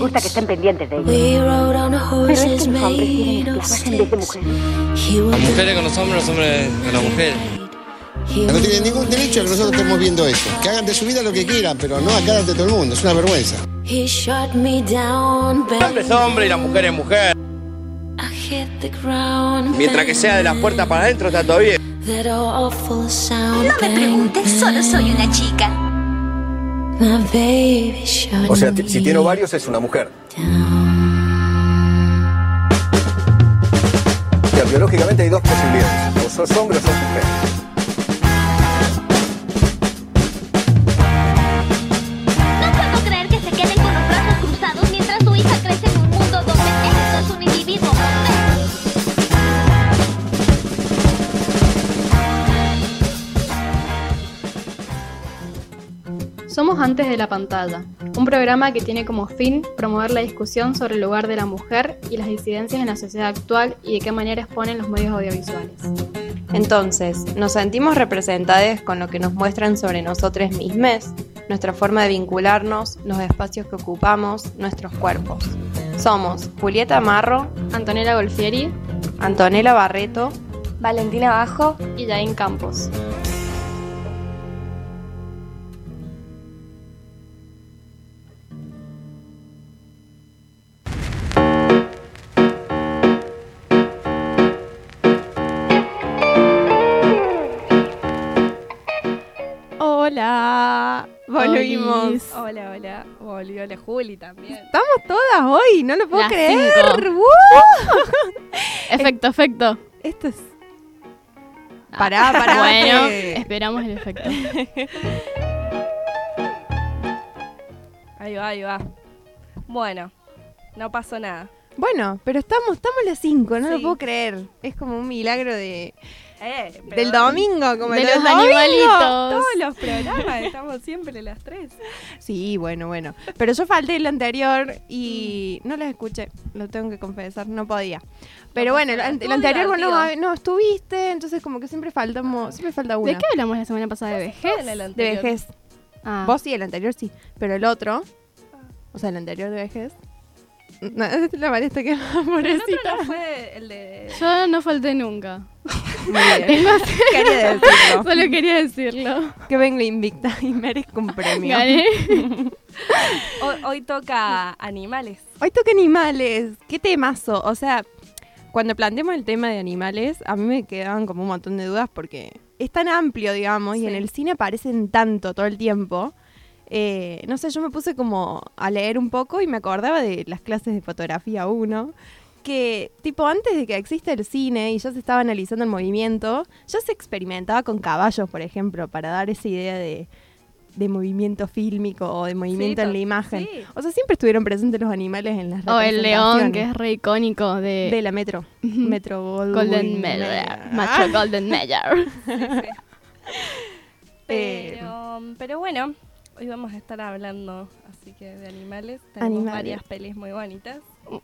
gusta que estén pendientes de ellos. Pero es que los hombres quieren esclavas en vez de mujeres. Las mujeres con los hombres, los hombres con las mujeres. No tienen ningún derecho a que nosotros estemos viendo eso. Que hagan de su vida lo que quieran, pero no acá ante todo el mundo. Es una vergüenza. El hombre es hombre y la mujer es mujer. Mientras que sea de las puertas para adentro está todo bien. No me preguntes, solo soy una chica. O sea, si tiene ovarios es una mujer. O sea, biológicamente hay dos posibilidades. O sos hombre o sos mujer. Somos Antes de la Pantalla, un programa que tiene como fin promover la discusión sobre el lugar de la mujer y las disidencias en la sociedad actual y de qué manera exponen los medios audiovisuales. Entonces, nos sentimos representadas con lo que nos muestran sobre nosotros mismos, nuestra forma de vincularnos, los espacios que ocupamos, nuestros cuerpos. Somos Julieta Marro, Antonella Golfieri, Antonella Barreto, Valentina Bajo y Jain Campos. Volvimos. Hola, hola. Volvió la Juli también. Estamos todas hoy, no lo puedo Las creer. Efecto, efecto. Esto es. Pará, pará. Bueno, esperamos el efecto. Ahí va, ahí va. Bueno, no pasó nada. Bueno, pero estamos, estamos las 5, no lo puedo creer. Es como un milagro de, Eh, del domingo, como De los domingo. animalitos. Todos los programas estamos siempre las tres. Sí, bueno, bueno. Pero yo falté el anterior y no las escuché, lo tengo que confesar, no podía. Pero No bueno, el, anterior, bueno, divertido. no estuviste, entonces como que siempre faltamos, siempre falta una. ¿De qué hablamos la semana pasada? ¿De vejez? De vejez. Ah. Vos sí, el anterior sí, pero el otro, o sea, el anterior de vejez. No, es la María que Pero el otro pobrecita. no fue el de... Yo no falté nunca. Muy bien. Tengo Quería decirlo. Solo quería decirlo. Que vengo invicta y merezco un premio. Gané. Hoy, hoy toca animales. Hoy toca animales. Qué temazo. O sea, cuando planteamos el tema de animales, a mí me quedaban como un montón de dudas porque es tan amplio, digamos, y en el cine aparecen tanto todo el tiempo. Eh, no sé, yo me puse como a leer un poco y me acordaba de las clases de fotografía 1, que tipo antes de que exista el cine y ya se estaba analizando el movimiento, ya se experimentaba con caballos, por ejemplo, para dar esa idea de, de movimiento fílmico o de movimiento Sí, en la imagen. sí. O sea, siempre estuvieron presentes los animales en las O el león, que es re icónico de, de la Metro. Metro Golden Mayer. Macho Golden Mayer. Pero, pero bueno, hoy vamos a estar hablando así que de animales. Tenemos Animales. varias pelis muy bonitas.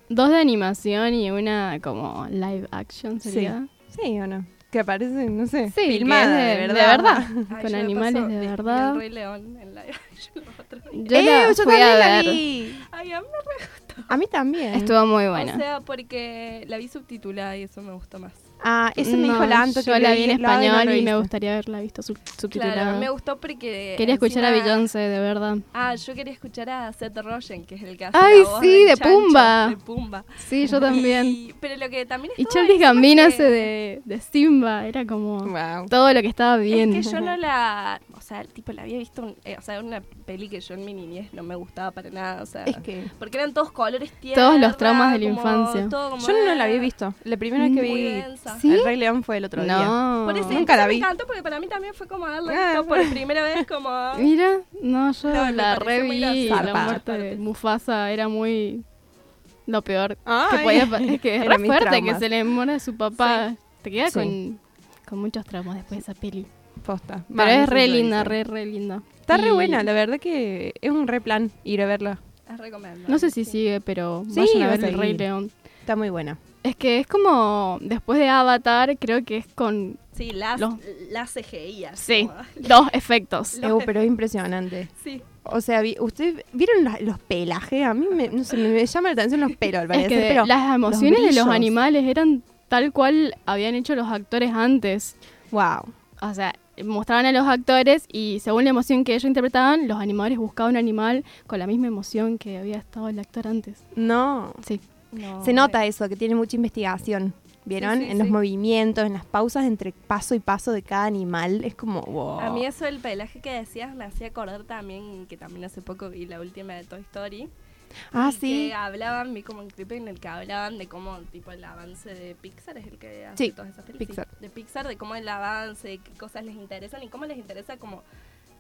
Dos de animación y una como live action Sí. sería. Sí o no. Que aparecen, no sé, Sí, filmada de, de- verdad. de verdad. Ay, Con animales de verdad. El Rey León en live action. Yo Eh, la yo fui la vi. Ay, a mí me re gustó. A mí también. Estuvo muy buena. O sea, porque la vi subtitulada y eso me gustó más. Ah, eso me dijo Lanto. Yo que la vi en no español y me gustaría haberla visto sub- subtitulada. Claro, me gustó porque. Quería escuchar a Beyoncé, de verdad. Ah, yo quería escuchar a Seth Rogen, que es el que hace Ay, la voz sí, de chancho, Pumba. De Pumba. Sí, yo también. Y- pero lo que también Y Charlie Gambino que- hace de, de Simba. Era como Wow. todo lo que estaba bien. Es que yo no la. O sea, tipo, la había visto. un- eh, o sea, una peli que yo en mi niñez no me gustaba para nada. O sea, Es que porque eran todos colores tierra. Todos los traumas de la como infancia. yo no la había visto. La primera vez que vi. El Rey León fue el otro día. No. Por eso, Nunca la vi. Me encantó porque para mí también fue como darle Ah, por primera vez, como. Mira, no, yo No, la reví la muerte de Mufasa era muy lo peor que Ay. podía pa- es que fuerte que se le muera su papá. Te queda Sí. con, con muchos traumas después de esa peli. Posta. Pero es re linda, re, re linda. Está re Y buena, la verdad que es un re plan ir a verla. Es recomendable. No sé si sigue, pero Sí, vayan a ver El Rey. León. Está muy buena. Es que es como, después de Avatar, creo que es con Sí, las, Los- las CGI. Sí. como- dos efectos. Los efectos. pero es impresionante. Sí. O sea, vi- ¿ustedes vieron los, los pelajes? A mí me, no sé, me, me llama la atención los pelos, al Es parecer, que pero las emociones de los animales eran tal cual habían hecho los actores antes. Wow. O sea, mostraban a los actores y según la emoción que ellos interpretaban, los animadores buscaban un animal con la misma emoción que había estado el actor antes. No. Sí. No, Se nota eso, que tiene mucha investigación. ¿Vieron? Sí, sí, en los sí. movimientos, en las pausas entre paso y paso de cada animal. Es como, wow. A mí eso del pelaje que decías me hacía acordar también que también hace poco vi la última de Toy Story. Ah, sí. Que hablaban, vi como un clip en el que hablaban de cómo tipo el avance de Pixar es el que hace Sí, todas esas películas. Pixar. Sí, de Pixar, de cómo el avance, de qué cosas les interesan y cómo les interesa como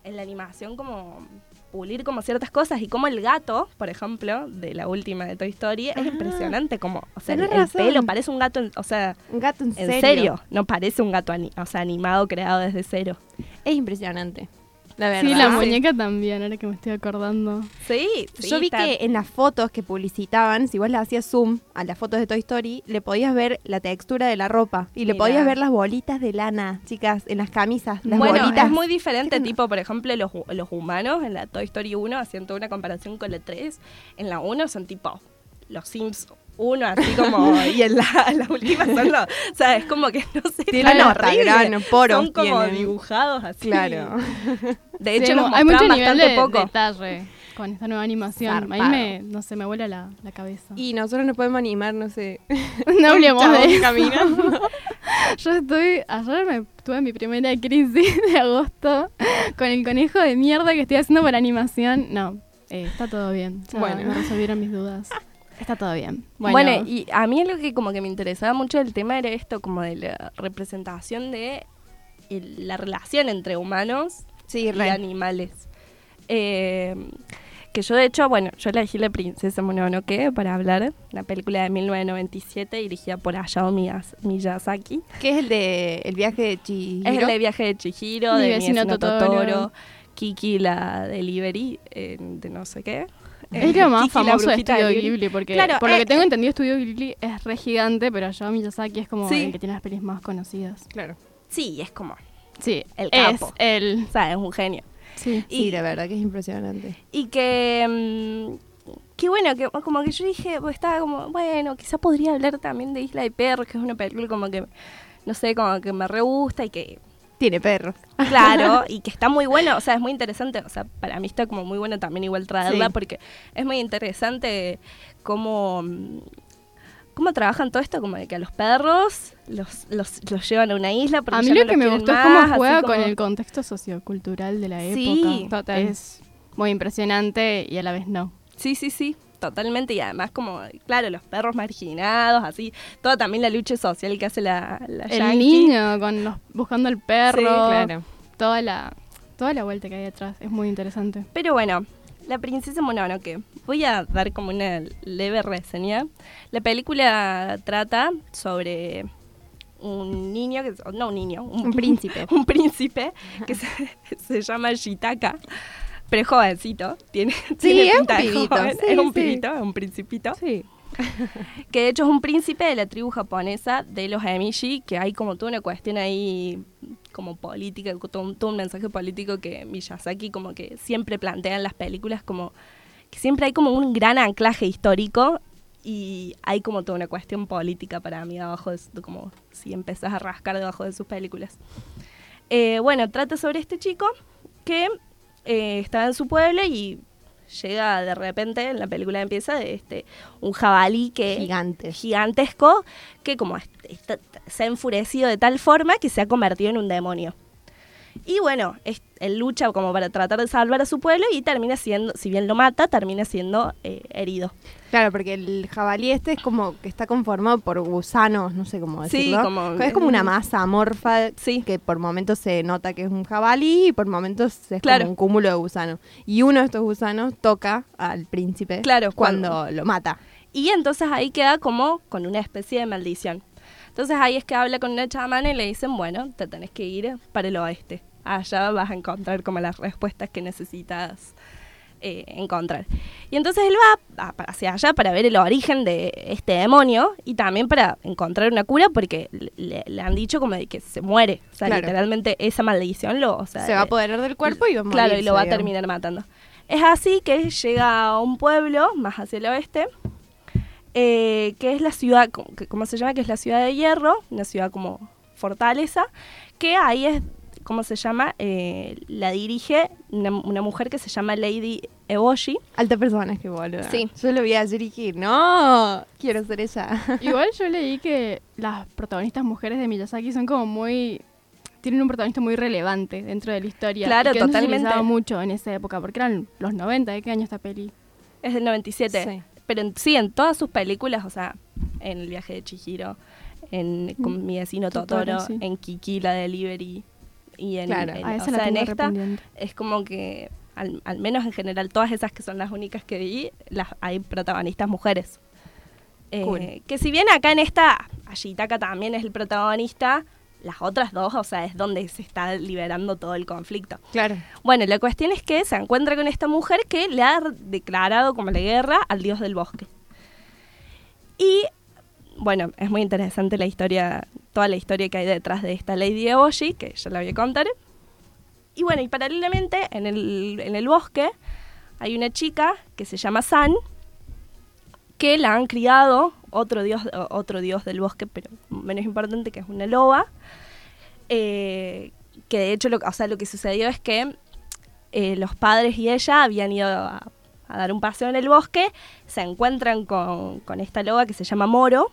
en la animación como pulir como ciertas cosas y como el gato, por ejemplo, de la última de Toy Story, es Ah. impresionante como, o sea, el, pelo parece un gato, en- o sea, Un gato en, en serio. no parece un gato ani- o sea, animado creado desde cero. Es impresionante. La verdad. Sí, la Sí. muñeca también, ahora que me estoy acordando. Sí, Yo vi que en las fotos que publicitaban, si vos le hacías zoom a las fotos de Toy Story, le podías ver la textura de la ropa y le podías ver las bolitas de lana, chicas, en las camisas, las bueno, bolitas. es muy diferente, tipo, por ejemplo, los, los humanos en la Toy Story 1, haciendo una comparación con la 3, en la 1 son tipo los Sims 1, así como, y en la, la última son los, o sea, es como que no sé, Tienen horrible. poros Son como tienen. dibujados así. Claro. De hecho, hay los mu- hay mucho nivel de poco. detalle con esta nueva animación. A mí Zarpado. me, no sé, me vuela la, la cabeza. Y nosotros nos podemos animar, no sé. no hablemos de eso. caminando. Yo estoy, ayer me tuve mi primera crisis de agosto con el conejo de mierda que estoy haciendo para animación. No, eh, está todo bien. Ya Bueno. me resolvieron mis dudas. Está todo bien. Bueno, Bueno, y a mí lo que como que me interesaba mucho del tema era esto, como de la representación de el- la relación entre humanos Sí, y re. animales. Eh, que yo de hecho, bueno, yo elegí La Princesa Mononoke para hablar, la película de 1997 dirigida por Hayao Miyaz- Miyazaki. ¿Qué es el de el viaje de Chihiro? Es el de Viaje de Chihiro, Mi de vecino vecino Totoro. Totoro, Kiki la delivery, eh, de no sé qué. Es lo más Kiki, famoso de Estudio Ghibli. Ghibli, porque Claro, por lo eh, que tengo entendido, Estudio Ghibli es re gigante, pero Hayao Miyazaki es como Sí. el que tiene las pelis más conocidas. Claro. Sí, es como, Sí, El es capo. el... o sea, es un genio. Sí. Sí, Y- la verdad que es impresionante. Y que, mm, que bueno, que como que yo dije, pues estaba como, bueno, quizá podría hablar también de Isla de Perros, que es una película como que, no sé, como que me re gusta y que, Tiene perros. claro, y que está muy buena, o sea, es muy interesante, o sea, para mí está como muy bueno también igual traerla Sí. porque es muy interesante cómo... ¿Cómo trabajan todo esto? Como de que a los perros los, los, los llevan a una isla. Porque A mí ya lo no que me gustó es cómo juega como- con el contexto sociocultural de la Sí, época. total. Es muy impresionante y a la vez no. Sí, sí, sí, totalmente. Y además como, claro, los perros marginados, así. Toda también la lucha social que hace la, la El yankee. niño con los, buscando el perro. Sí, Claro. Toda la, toda la vuelta que hay detrás. Es muy interesante. Pero bueno, La princesa Mononoke. Voy a dar como una leve reseña. La película trata sobre un niño, que, no un niño, Un príncipe. un príncipe que se, se llama Shitaka. Pero es jovencito, tiene, tiene es un pinta pibito, joven, sí, es un sí. pibito, es un principito. Sí. que de hecho es un príncipe de la tribu japonesa de los Emishi, que hay como toda una cuestión ahí como política, todo un, todo un mensaje político que Miyazaki como que siempre plantea en las películas, como que siempre hay como un gran anclaje histórico y hay como toda una cuestión política para mí abajo, de, como si empezás a rascar debajo de sus películas. Eh, bueno, trata sobre este chico que eh, estaba en su pueblo y llega de repente, en la película empieza, de este, un jabalí que Gigante. gigantesco que como está- se ha enfurecido de tal forma que se ha convertido en un demonio. Y bueno, es- él lucha como para tratar de salvar a su pueblo y termina siendo, si bien lo mata, termina siendo eh, herido. Claro, porque el jabalí este es como que está conformado por gusanos, no sé cómo Sí, decirlo. como- es como una masa amorfa Sí. que por momentos se nota que es un jabalí y por momentos es Claro. como un cúmulo de gusanos. Y uno de estos gusanos toca al príncipe Claro, cuando cuando- lo mata. Y entonces ahí queda como con una especie de maldición. Entonces ahí es que habla con una chamana y le dicen, bueno, te tenés que ir para el oeste. Allá vas a encontrar como las respuestas que necesitas eh, encontrar. Y entonces él va hacia allá para ver el origen de este demonio y también para encontrar una cura porque le, le han dicho como de que se muere. O sea, Claro. literalmente esa maldición lo... o sea, se va a apoderar del cuerpo y va a Claro, y lo va a terminar matando. Es así que llega a un pueblo más hacia el oeste, eh, que es la ciudad, ¿cómo se llama? Que es la ciudad de Hierro, una ciudad como fortaleza, que ahí es, ¿cómo se llama? Eh, la dirige una, una mujer que se llama Lady Eboshi. Alta personaje, boludo. Sí. Yo lo vi ayer y dije, no, quiero ser ella. Igual yo leí que las protagonistas mujeres de Miyazaki son como muy tienen un protagonista muy relevante dentro de la historia. Claro, y que no se totalmente. utilizaba mucho en esa época, porque eran los 90, ¿de qué año esta peli? Es del 97. Sí. Pero en- sí, en todas sus películas, o sea, en El viaje de Chihiro, en con mi vecino Totoro, Totoro, sí. en Kiki, la Delivery, y en, Claro. en- A o sea, en esta, es como que, al, al menos en general, todas esas que son las únicas que vi, las, hay protagonistas mujeres. Eh, Cool. Que si bien acá en esta, Ashitaka también es el protagonista, las otras dos, o sea, es donde se está liberando todo el conflicto. Claro. Bueno, la cuestión es que se encuentra con esta mujer que le ha declarado como la guerra al dios del bosque. Y bueno, es muy interesante la historia, toda la historia que hay detrás de esta Lady Eboshi, que ya la voy a contar. Y bueno, y paralelamente en el, en el bosque hay una chica que se llama San, que la han criado otro dios, otro dios del bosque, pero menos importante, que es una loba. eh, que de hecho, lo, o sea, lo que sucedió es que eh, los padres y ella habían ido a, a dar un paseo en el bosque, se encuentran con, con esta loba que se llama Moro,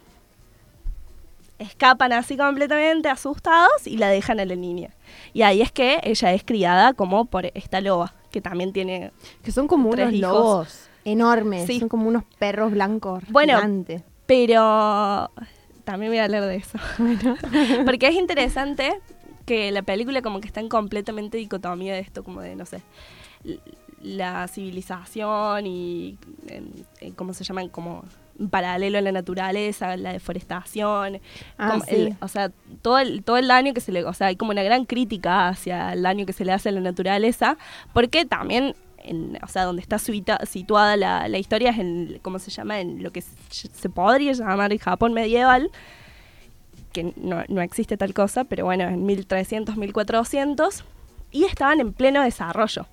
escapan así completamente asustados y la dejan a la niña. Y ahí es que ella es criada como por esta loba, que también tiene... Que son como unos hijos. lobos enormes. Sí. Son como unos perros blancos Bueno, gigantes. Pero también voy a hablar de eso. Porque es interesante que la película como que está en completamente dicotomía de esto, como de, no sé, la civilización y, eh, ¿cómo se llaman? Como en paralelo a la naturaleza, la deforestación, Ah, como sí. el- o sea, todo el, todo el daño que se le, o sea, hay como una gran crítica hacia el daño que se le hace a la naturaleza, porque también, en, o sea, donde está situada la, la historia es en, ¿cómo se llama? En lo que se, se podría llamar el Japón medieval, que no, no existe tal cosa, pero bueno, en 1300, 1400, y estaban en pleno desarrollo.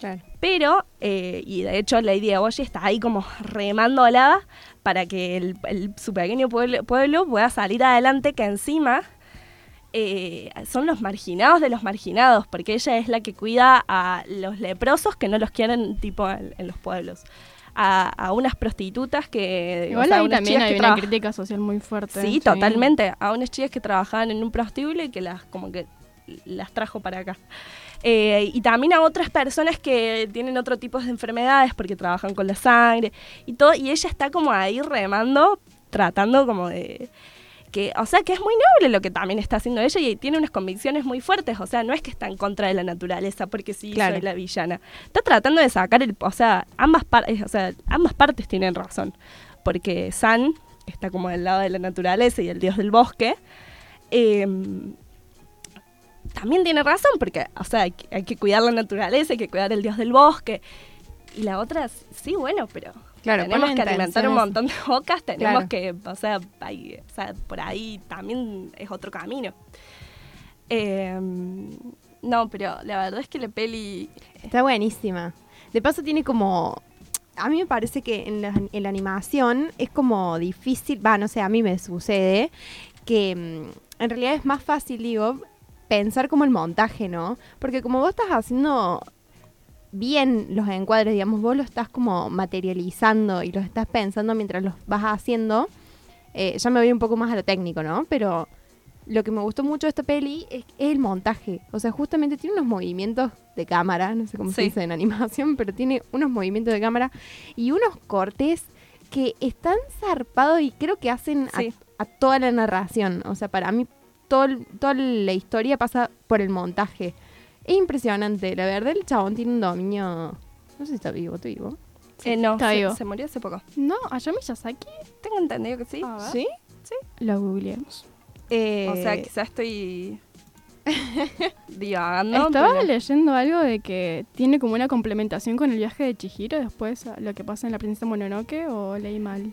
Claro. Pero, eh, y de hecho Lady Eboshi está ahí como remándola para que el, el- su pequeño pueblo, pueblo pueda salir adelante, que encima eh, son los marginados de los marginados, porque ella es la que cuida a los leprosos que no los quieren tipo en, en los pueblos. A, a unas prostitutas que... o Igual sea, ahí unas también hay que una crítica social muy fuerte. Sí, totalmente. A unas chicas que trabajaban en un prostíbulo y que las como que las trajo para acá. Eh, y también a otras personas que tienen otro tipo de enfermedades porque trabajan con la sangre y todo. Y ella está como ahí remando, tratando como de... Que, o sea, que es muy noble lo que también está haciendo ella y tiene unas convicciones muy fuertes. O sea, no es que está en contra de la naturaleza porque sí Claro. soy la villana. Está tratando de sacar el... O sea, ambas, partes o sea, ambas partes tienen razón. Porque San está como del lado de la naturaleza y el dios del bosque. eh, también tiene razón, porque, o sea, hay, que- hay que cuidar la naturaleza, hay que cuidar el dios del bosque. Y la otra, sí, bueno, pero Claro, tenemos que alimentar un montón de bocas, tenemos Claro. que, o sea, hay- o sea, por ahí también es otro camino. Eh, no, pero la verdad es que la peli... Está buenísima. De paso tiene como... A mí me parece que en la, en la animación es como difícil, va, no sé, a mí me sucede que mm, en realidad es más fácil, digo, pensar como el montaje, ¿no? Porque como vos estás haciendo bien los encuadres, digamos, vos lo estás como materializando y los estás pensando mientras los vas haciendo, eh, ya me voy un poco más a lo técnico, ¿no? Pero lo que me gustó mucho de esta peli es, es el montaje. O sea, justamente tiene unos movimientos de cámara, no sé cómo se dice en animación, pero tiene unos movimientos de cámara y unos cortes que están zarpados y creo que hacen a, toda la narración. O sea, para mí todo el- toda la historia pasa por el montaje. Es impresionante. La verdad, el chabón tiene un dominio... No sé si está vivo, ¿está vivo? Eh, no, Está se, vivo. se murió hace poco. No, Hayao Miyazaki. Tengo entendido que sí. A ver. ¿Sí? Lo googleemos. O sea, quizás estoy divagando. Estaba pero- leyendo algo de que tiene como una complementación con el viaje de Chihiro después lo que pasa en la princesa Mononoke o leí mal.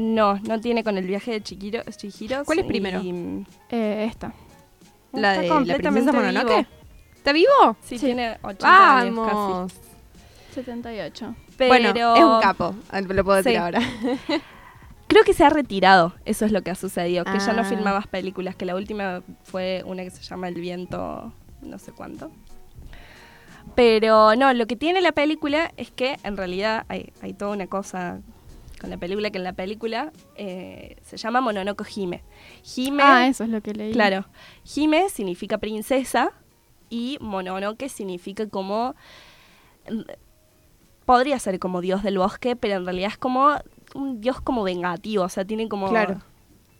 No, no tiene con el viaje de Chihiro. Chihiro ¿Cuál es y- primero? Eh, esta. ¿La Está de la completamente princesa Mononoke? vivo. ¿Está vivo? Sí, tiene 80 años casi. ¡Vamos! 78. Pero Bueno, es un capo, ah, lo puedo decir Sí. ahora. Creo que se ha retirado, eso es lo que ha sucedido, que ya no Ah. filma más películas, que la última fue una que se llama El viento, no sé cuánto. Pero no, lo que tiene la película es que en realidad hay, hay toda una cosa con la película, que en la película eh, se llama Mononoke Hime. Hime, Ah, eso es lo que leí. claro, Hime significa princesa y Mononoke significa como... Podría ser como dios del bosque, pero en realidad es como un dios como vengativo, o sea, tiene como... Claro.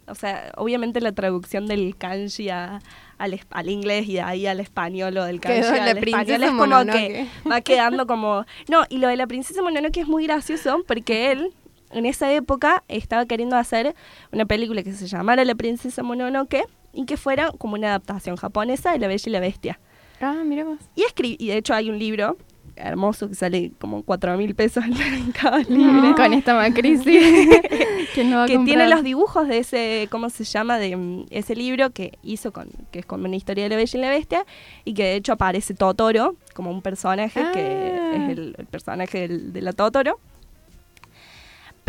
O sea, obviamente la traducción del kanji a- al, al inglés y de ahí al español o del kanji al español es como Mononoke. que va quedando como... No, y lo de la princesa Mononoke es muy gracioso porque él en esa época estaba queriendo hacer una película que se llamara La princesa Mononoke y que fuera como una adaptación japonesa de La Bella y la Bestia. Ah, mira vos. Y, y de hecho hay un libro hermoso que sale como cuatro mil pesos en cada libro. Con esta macrisis. ¿Quién lo va a que tiene los dibujos de ese, ¿cómo se llama? De mm, ese libro que hizo con, que es como una historia de la Bella y la Bestia, y que de hecho aparece Totoro como un personaje que Ah. es el, el personaje del- de la Totoro.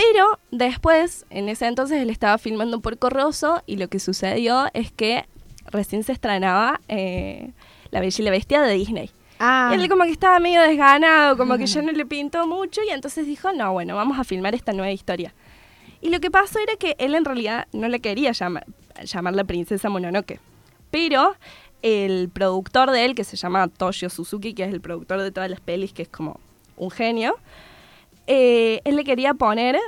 Pero después, en ese entonces, él estaba filmando por Corroso y lo que sucedió es que recién se estrenaba eh, La Bella y la Bestia de Disney. Ah, Y él como que estaba medio desganado, como que ya no le pintó mucho y entonces dijo, no, bueno, vamos a filmar esta nueva historia. Y lo que pasó era que él en realidad no le quería llamar, llamar la princesa Mononoke, pero el productor de él, que se llama Toshio Suzuki, que es el productor de todas las pelis, que es como un genio, eh, él le quería poner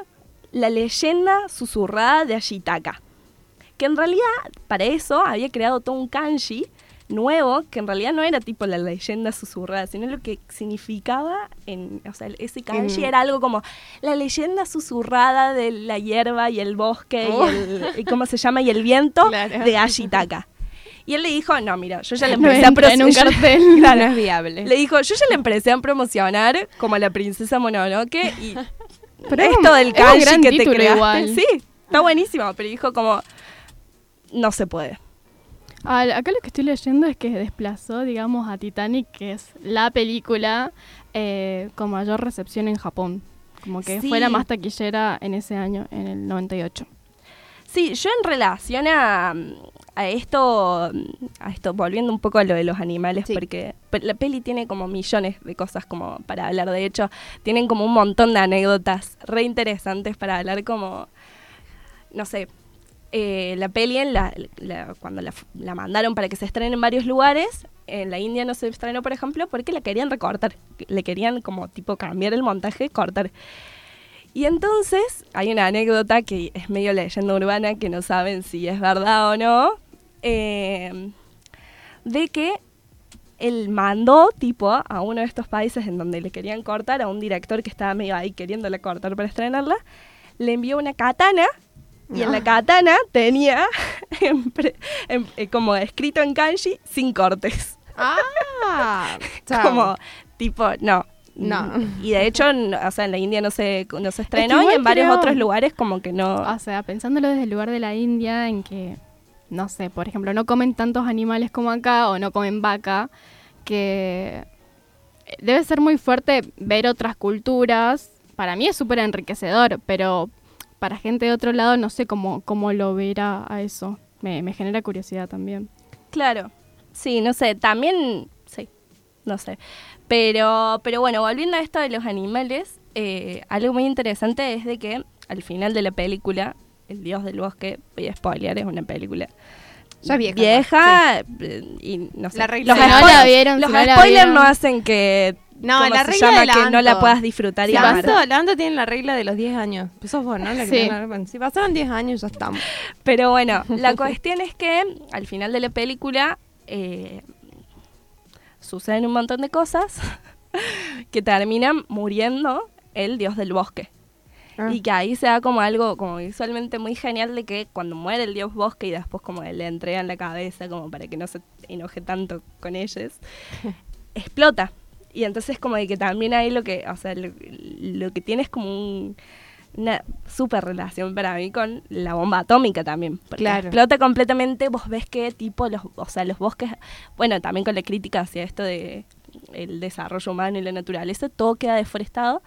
la leyenda susurrada de Ashitaka. Que en realidad, para eso, había creado todo un kanji nuevo, que en realidad no era tipo la leyenda susurrada, sino lo que significaba en, o sea, ese kanji En- era algo como la leyenda susurrada de la hierba y el bosque Oh. y el, y ¿cómo se llama? Y el viento Claro. de Ashitaka. Y él le dijo, no, mira, yo ya le No empecé a entra en un promocionar- cartel. Claro. no es viable. Le dijo, yo ya le empecé a promocionar como la princesa Mononoke y Pero esto un- del kanji que te creaste. igual. Sí, está buenísimo, pero dijo como, no se puede. Ah, acá lo que estoy leyendo es que desplazó, digamos, a Titanic, que es la película eh, con mayor recepción en Japón. Como que Sí. fue la más taquillera en ese año, en el 98. Sí, yo en relación a, a esto, a esto, volviendo un poco a lo de los animales, Sí. porque la peli tiene como millones de cosas como para hablar. De hecho, tienen como un montón de anécdotas re interesantes para hablar como, no sé, eh, la peli en la, la- cuando la, la mandaron para que se estrene en varios lugares, en la India no se estrenó, por ejemplo, porque la querían recortar. Le querían como tipo cambiar el montaje, cortar. Y entonces hay una anécdota que es medio leyenda urbana que no saben si es verdad o no, eh, de que él mandó tipo a uno de estos países en donde le querían cortar a un director que estaba medio ahí queriéndole cortar para estrenarla, le envió una katana y en la katana tenía en pre- en- eh, como escrito en kanji sin cortes. Ah. Como tipo, no. No. Y de hecho, o sea, en la India no se, no se estrenó y igual en varios creo- otros lugares como que no. O sea, pensándolo desde el lugar de la India, en que, no sé, por ejemplo, no comen tantos animales como acá o no comen vaca, que debe ser muy fuerte ver otras culturas. Para mí es súper enriquecedor, pero para gente de otro lado no sé cómo, cómo lo verá a eso. Me, me genera curiosidad también. Claro. Sí, no sé, también, sí, no sé. Pero, pero bueno, volviendo a esto de los animales, eh, algo muy interesante es de que al final de la película, El Dios del Bosque, voy a spoilear, es una película Ya vieja, vieja eh, y no sé. La regla los de la- Si no la vieron, los si no la spoilers vieron. no hacen que No, ¿cómo la se regla llama? del que no la Anto. puedas disfrutar y Si amar. pasó, la banda tiene la regla de los 10 años. Pues sos vos, ¿no? La que Sí. la- bueno, si pasaron 10 años, ya estamos. Pero bueno, la cuestión es que al final de la película eh, suceden un montón de cosas que terminan muriendo el dios del bosque. Ah. Y que ahí se da como algo como visualmente muy genial de que cuando muere el dios bosque y después como le entregan la cabeza como para que no se enoje tanto con ellos, explota. Y entonces como de que también ahí lo que, o sea, lo, lo que tiene es como un- una super relación para mí con la bomba atómica también. Porque Claro. explota completamente, vos ves que tipo los, o sea, los bosques, bueno, también con la crítica hacia esto de el desarrollo humano y la naturaleza, todo queda deforestado.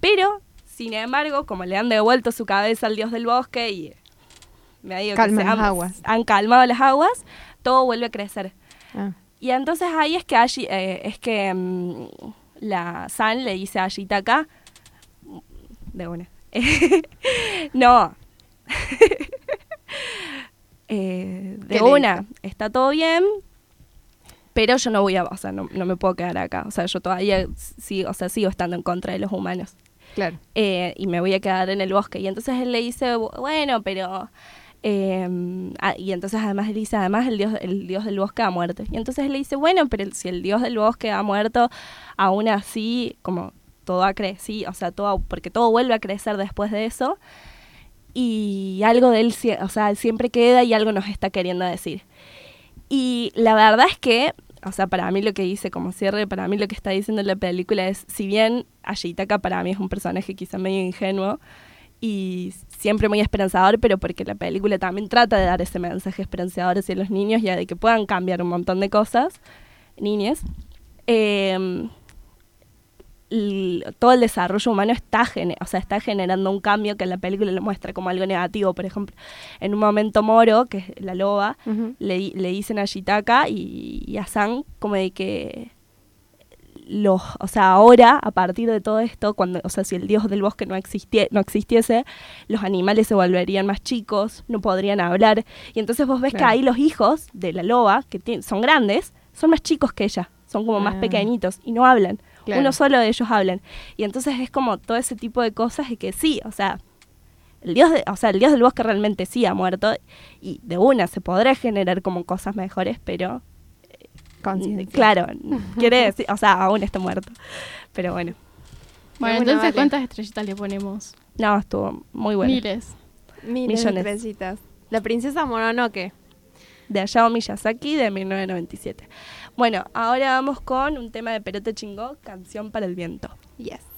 Pero, sin embargo, como le han devuelto su cabeza al dios del bosque y me ha dicho que se han, aguas. han calmado las aguas, todo vuelve a crecer. Ah. Y entonces ahí es que Ashi- eh, es que mm, la San le dice a Ashitaka de una. no. Eh, de ¿Qué le una, está todo bien, pero yo no voy a, o sea, no, no me puedo quedar acá. O sea, yo todavía sí, o sea, sigo estando en contra de los humanos. Claro. Eh, y me voy a quedar en el bosque. Y entonces él le dice, "Bu- bueno, pero... eh, ah, y entonces además él dice, además el dios, el dios del bosque ha muerto. Y entonces él le dice, bueno, pero si el dios del bosque ha muerto, aún así, como todo ha crecido, o sea, todo, porque todo vuelve a crecer después de eso. Y algo de él, o sea, siempre queda y algo nos está queriendo decir. Y la verdad es que, o sea, para mí lo que dice como cierre, para mí lo que está diciendo la película es, si bien Ashitaka para mí es un personaje quizá medio ingenuo y siempre muy esperanzador, pero porque la película también trata de dar ese mensaje esperanzador hacia los niños y de que puedan cambiar un montón de cosas, niñas. Eh, todo el desarrollo humano está, gene- o sea, está generando un cambio que en la película lo muestra como algo negativo. Por ejemplo, en un momento Moro, que es la loba, le, le dicen a Shitaka y, y a San como de que los, o sea, ahora, a partir de todo esto, cuando, o sea, si el dios del bosque no, existie, no existiese, los animales se volverían más chicos, no podrían hablar. Y entonces vos ves que ahí los hijos de la loba, que son grandes, son más chicos que ella, son como más Ah. pequeñitos y no hablan. Claro. Uno solo de ellos hablan. Y entonces es como todo ese tipo de cosas y que sí, o sea, el dios, de- o sea, el dios del bosque realmente sí ha muerto y de una se podrá generar como cosas mejores, pero Conciencia. claro, quiere decir, o sea, aún está muerto. Pero bueno, Bueno, Bueno, entonces, vale. ¿cuántas estrellitas le ponemos? no, estuvo muy bueno. Miles. Miles Millones. de estrellitas. La princesa Mononoke. De Hayao Miyazaki de 1997. Bueno, ahora vamos con un tema de Perote Chingó, Canción para el Viento. Yes.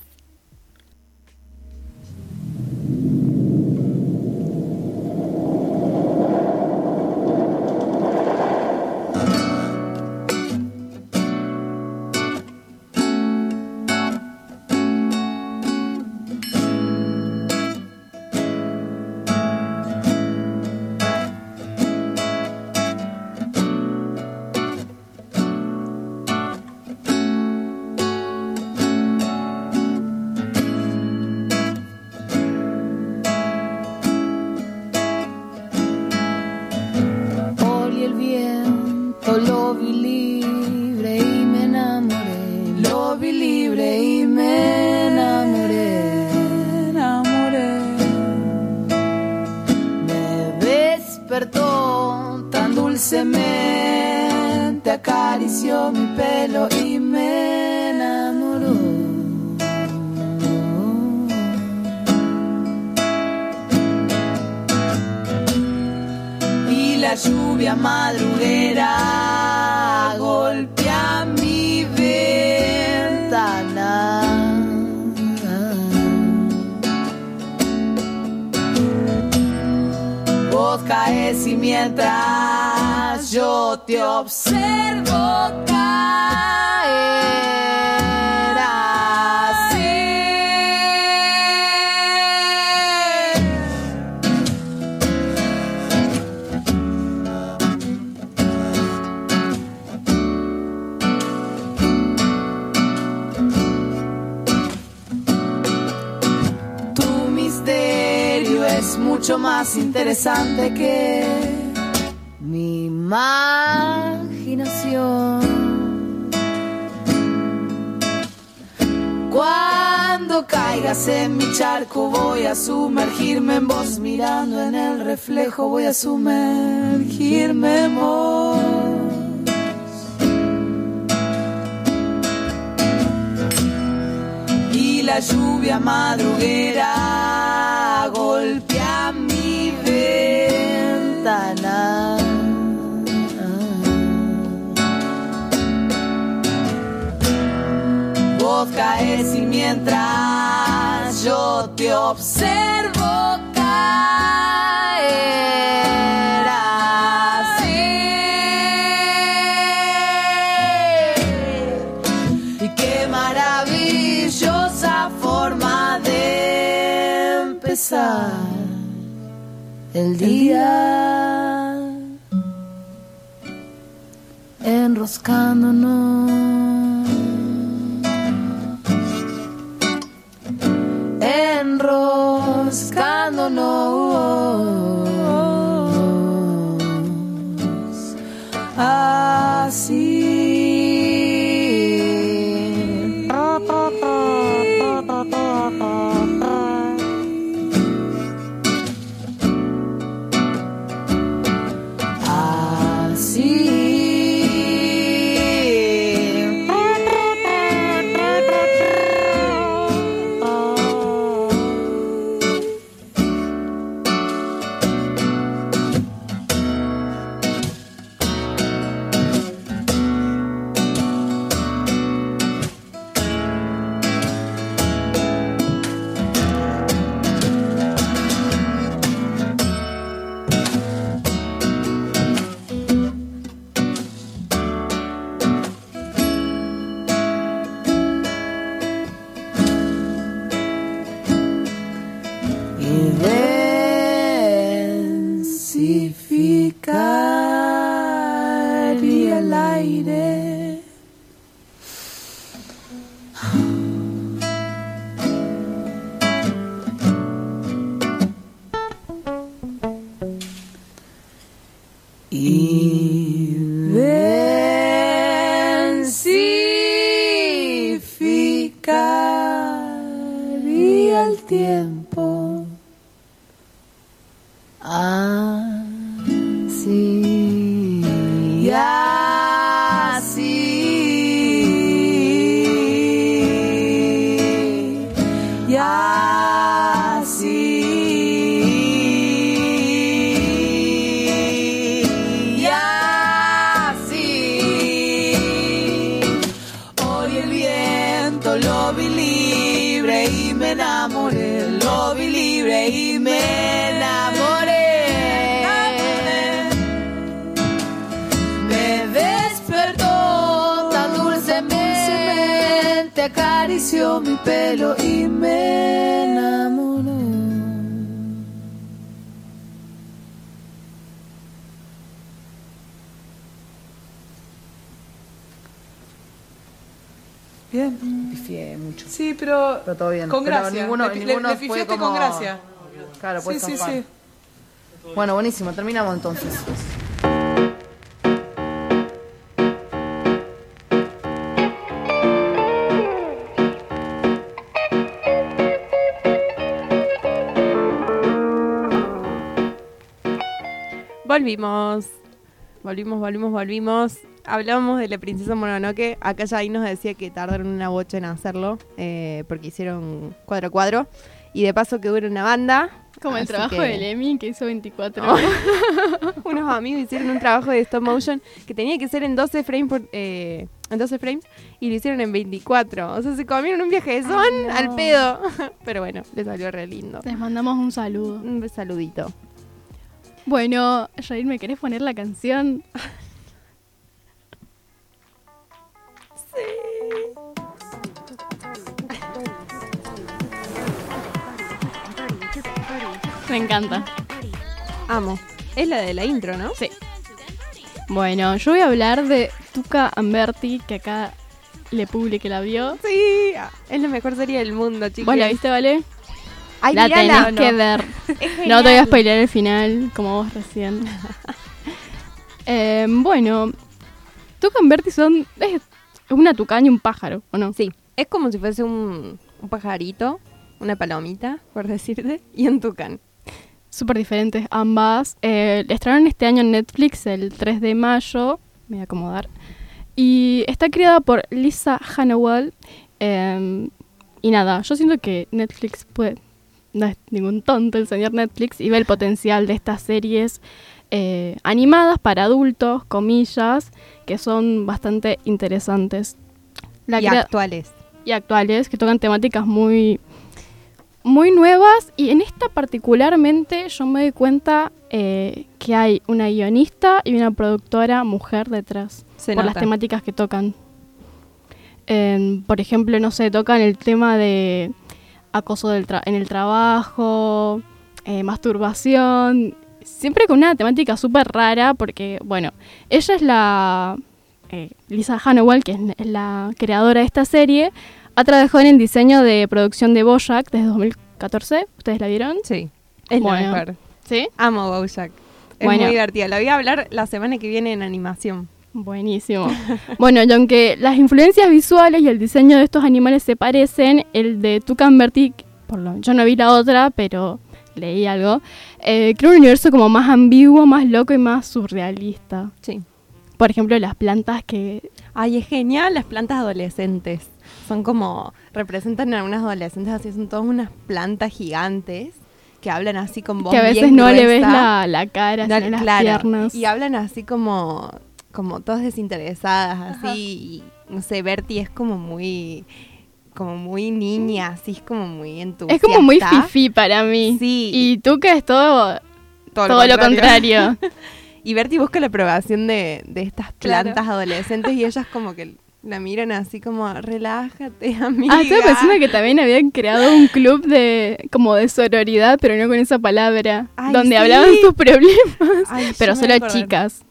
Viento, lluvia madruguera golpea mi ventana. Vos caes y mientras yo te observo mucho más interesante que mi imaginación. Cuando caigas en mi charco voy a sumergirme en vos mirando en el reflejo voy a sumergirme en vos. la lluvia madruguera ventana. Vos caes y mientras yo te observo el día enroscándonos, enroscándonos pero, todo bien. con Pero gracia. ninguno- le, ninguno le fue como- con gracia. Claro, pues sí, sí, sí. Bueno, buenísimo. Terminamos entonces. Volvimos. Volvimos, volvimos, volvimos. Hablábamos de la princesa Mononoke. Acá ya ahí nos decía que tardaron una bocha en hacerlo. eh, porque hicieron cuadro a cuadro. Y de paso que dura una banda. Como el trabajo que- de Lemmy que hizo 24. Unos amigos hicieron un trabajo de stop motion que tenía que ser en 12 frames por, eh, en 12 frames y lo hicieron en 24. O sea, se comieron un viaje de son no. al pedo. Pero bueno, le salió re lindo. Les mandamos un saludo. Un saludito. Bueno, Jair, ¿me querés poner la canción? Me encanta. Amo. Es la de la intro, ¿no? Sí. Bueno, yo voy a hablar de Tuca Amberti, que acá le publique la vio. Sí, es la mejor serie del mundo, chicos. ¿Vos la viste, Vale? Ay, la tenés que ver. No te voy a spoilear el final, como vos recién. Eh, bueno, Tuca Amberti son... Es una tucaña y un pájaro, ¿o no? Sí, es como si fuese un, un pajarito, una palomita, por decirte, y un tucán. Súper diferentes ambas. Eh, estrenaron este año en Netflix el 3 de mayo. Me voy a acomodar. Y está creada por Lisa Hannawell. eh, y nada, yo siento que Netflix puede. No es ningún tonto el señor Netflix y ve el potencial de estas series eh, animadas para adultos, comillas, que son bastante interesantes. La y actuales. y actuales que tocan temáticas muy muy nuevas y en esta particularmente yo me doy cuenta eh, que hay una guionista y una productora mujer detrás Se por las temáticas que tocan. Em, por ejemplo, no sé, tocan el tema de acoso del tra- en el trabajo, eh, masturbación, siempre con una temática súper rara porque, bueno, ella es la... eh, Lisa Hannawell, que es la creadora de esta serie, ha trabajado en el diseño de producción de Bojack desde 2014. ¿Ustedes la vieron? Sí. Es Bueno. la mejor. ¿Sí? Amo Bojack. Es Bueno. muy divertida. La voy a hablar la semana que viene en animación. Buenísimo. bueno, y aunque las influencias visuales y el diseño de estos animales se parecen, el de Tucan Bertie, por lo yo no vi la otra, pero leí algo, eh, crea un universo como más ambiguo, más loco y más surrealista. Sí. Por ejemplo, las plantas que... Ay, es genial las plantas adolescentes. Son como, representan a unas adolescentes así, son todas unas plantas gigantes que hablan así con voz que a veces bien no le ves la, la cara, No, las claro, piernas. Y hablan así como, como todas desinteresadas, así. Y, no sé, Bertie es como muy, como muy niña, así es como muy es entusiasta. como muy fifí para mí. Sí. Y Tuca es todo, Todo, todo lo contrario. y Bertie busca la aprobación de, de estas Claro. plantas adolescentes y ellas como que la miran así como, relájate, amiga. Ah, estaba pensando que también habían creado un club de como de sororidad, pero no con esa palabra, Ay, donde sí. hablaban sus problemas, Ay, pero solo chicas,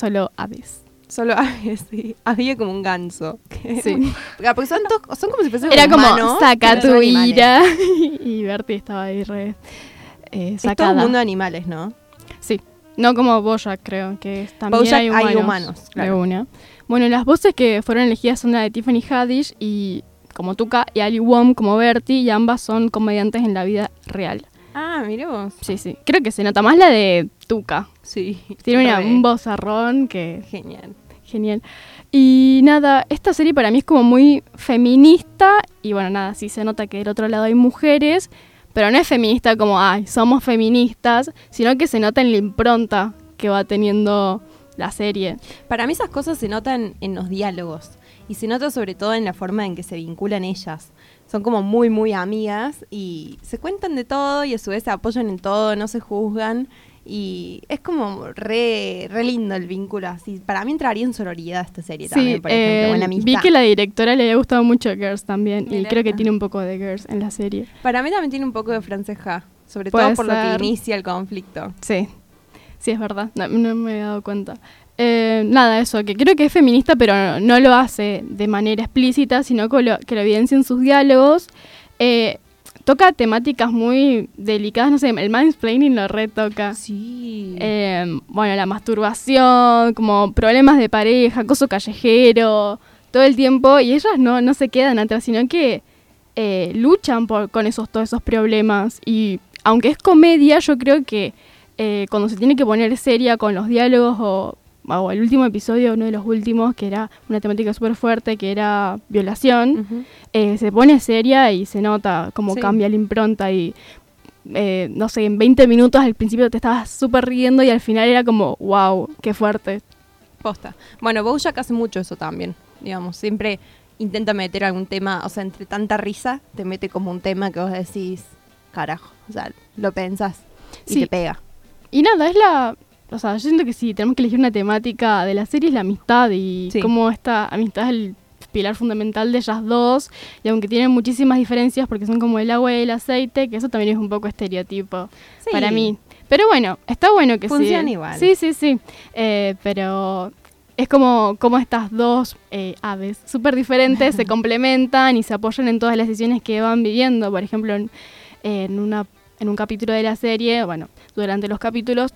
solo aves. Solo había, sí, había como un ganso. que- Sí. Ah, Porque son, dos- son como si fuesen Era como humanos, saca tu ira y Bertie estaba ahí re eh, Es todo un mundo de animales, ¿no? Sí, no como Bojack creo que también Bojack hay hay humanos. de una. Bueno, las voces que fueron elegidas son la de Tiffany Haddish y como Tuca y Ali Wong como Bertie y ambas son comediantes en la vida real. Ah, mire vos. Sí, sí. Creo que se nota más la de Tuca. Sí. Tiene una- un vozarrón que Genial. genial. Y nada, esta serie para mí es como muy feminista y bueno, nada, sí se nota que del otro lado hay mujeres, pero no es feminista como, ay, somos feministas, sino que se nota en la impronta que va teniendo la serie. Para mí esas cosas se notan en los diálogos y se nota sobre todo en la forma en que se vinculan ellas. Son como muy, muy amigas y se cuentan de todo y a su vez se apoyan en todo, no se juzgan y es como re, re lindo el vínculo así. Para mí entraría en sororidad esta serie también, por ejemplo, o en eh, amistad. vi que la directora le había gustado mucho Girls también y creo que tiene un poco de Girls en la serie. Para mí también tiene un poco de franceja, sobre Puede todo por lo que inicia el conflicto. Sí, sí, es verdad. No, no me había dado cuenta. Eh, nada, eso, que creo que es feminista, pero no, lo hace de manera explícita, sino que lo, que lo evidencia en sus diálogos. Eh, toca temáticas muy delicadas, no sé, el mansplaining lo retoca. Sí. Eh, bueno, la masturbación, como problemas de pareja, acoso callejero, todo el tiempo. Y ellas no, no se quedan atrás, sino que luchan por, con esos, todos esos problemas. Y aunque es comedia, yo creo que eh, cuando se tiene que poner seria con los diálogos o, o el último episodio, uno de los últimos, que era una temática súper fuerte, que era violación, eh, se pone seria y se nota cómo Sí. cambia la impronta y eh, no sé, en 20 minutos al principio te estabas súper riendo y al final era como, wow, qué fuerte. Posta. Bueno, Bojack hace mucho eso también, digamos, siempre intenta meter algún tema, o sea, entre tanta risa, te mete como un tema que vos decís, carajo, o sea, lo pensás y Sí. te pega. Y nada, es la... O sea, yo siento que si tenemos que elegir una temática de la serie es la amistad y Sí. cómo esta amistad es el pilar fundamental de ellas dos y aunque tienen muchísimas diferencias porque son como el agua y el aceite, que eso también es un poco estereotipo Sí. para mí. Pero bueno, está bueno que Funciona sí. igual. Sí, sí, sí. Eh, pero es como, como estas dos eh, aves súper diferentes se complementan y se apoyan en todas las decisiones que van viviendo. Por ejemplo, en, en, una, en un capítulo de la serie, bueno, durante los capítulos,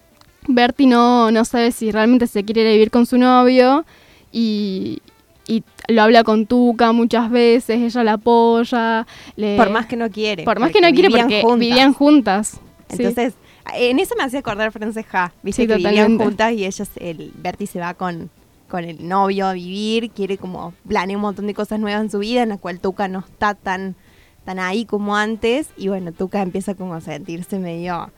Bertie no, no sabe si realmente se quiere vivir con su novio y, y lo habla con Tuca muchas veces, ella la apoya. le- Por más que no quiere. por más que no quiere, vivían porque juntas. vivían juntas. Sí. Entonces, en eso me hacía acordar Franceja, viste Sí, que vivían totalmente. juntas y ellas, el Bertie se va con, con el novio a vivir, quiere como planear un montón de cosas nuevas en su vida, en la cual Tuca no está tan, tan ahí como antes, y bueno, Tuca empieza como a sentirse medio,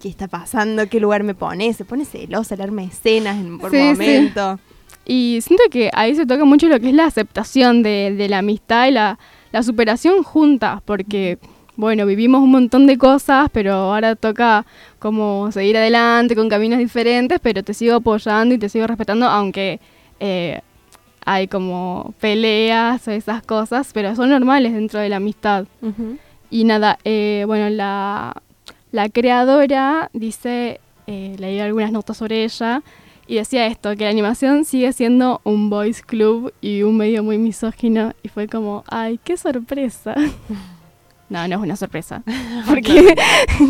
¿qué está pasando? ¿Qué lugar me pone? Se pone celosa, alarma escenas en, por Sí, sí. momento. Y siento que ahí se toca mucho lo que es la aceptación de, de la amistad y la, la superación juntas, porque, bueno, vivimos un montón de cosas, pero ahora toca como seguir adelante con caminos diferentes, pero te sigo apoyando y te sigo respetando, aunque eh, hay como peleas o esas cosas, pero son normales dentro de la amistad. Y nada, eh, bueno, la, la creadora dice, eh, leí algunas notas sobre ella, y decía esto, que la animación sigue siendo un boys club y un medio muy misógino, y fue como, ay, qué sorpresa. no, no es una sorpresa, porque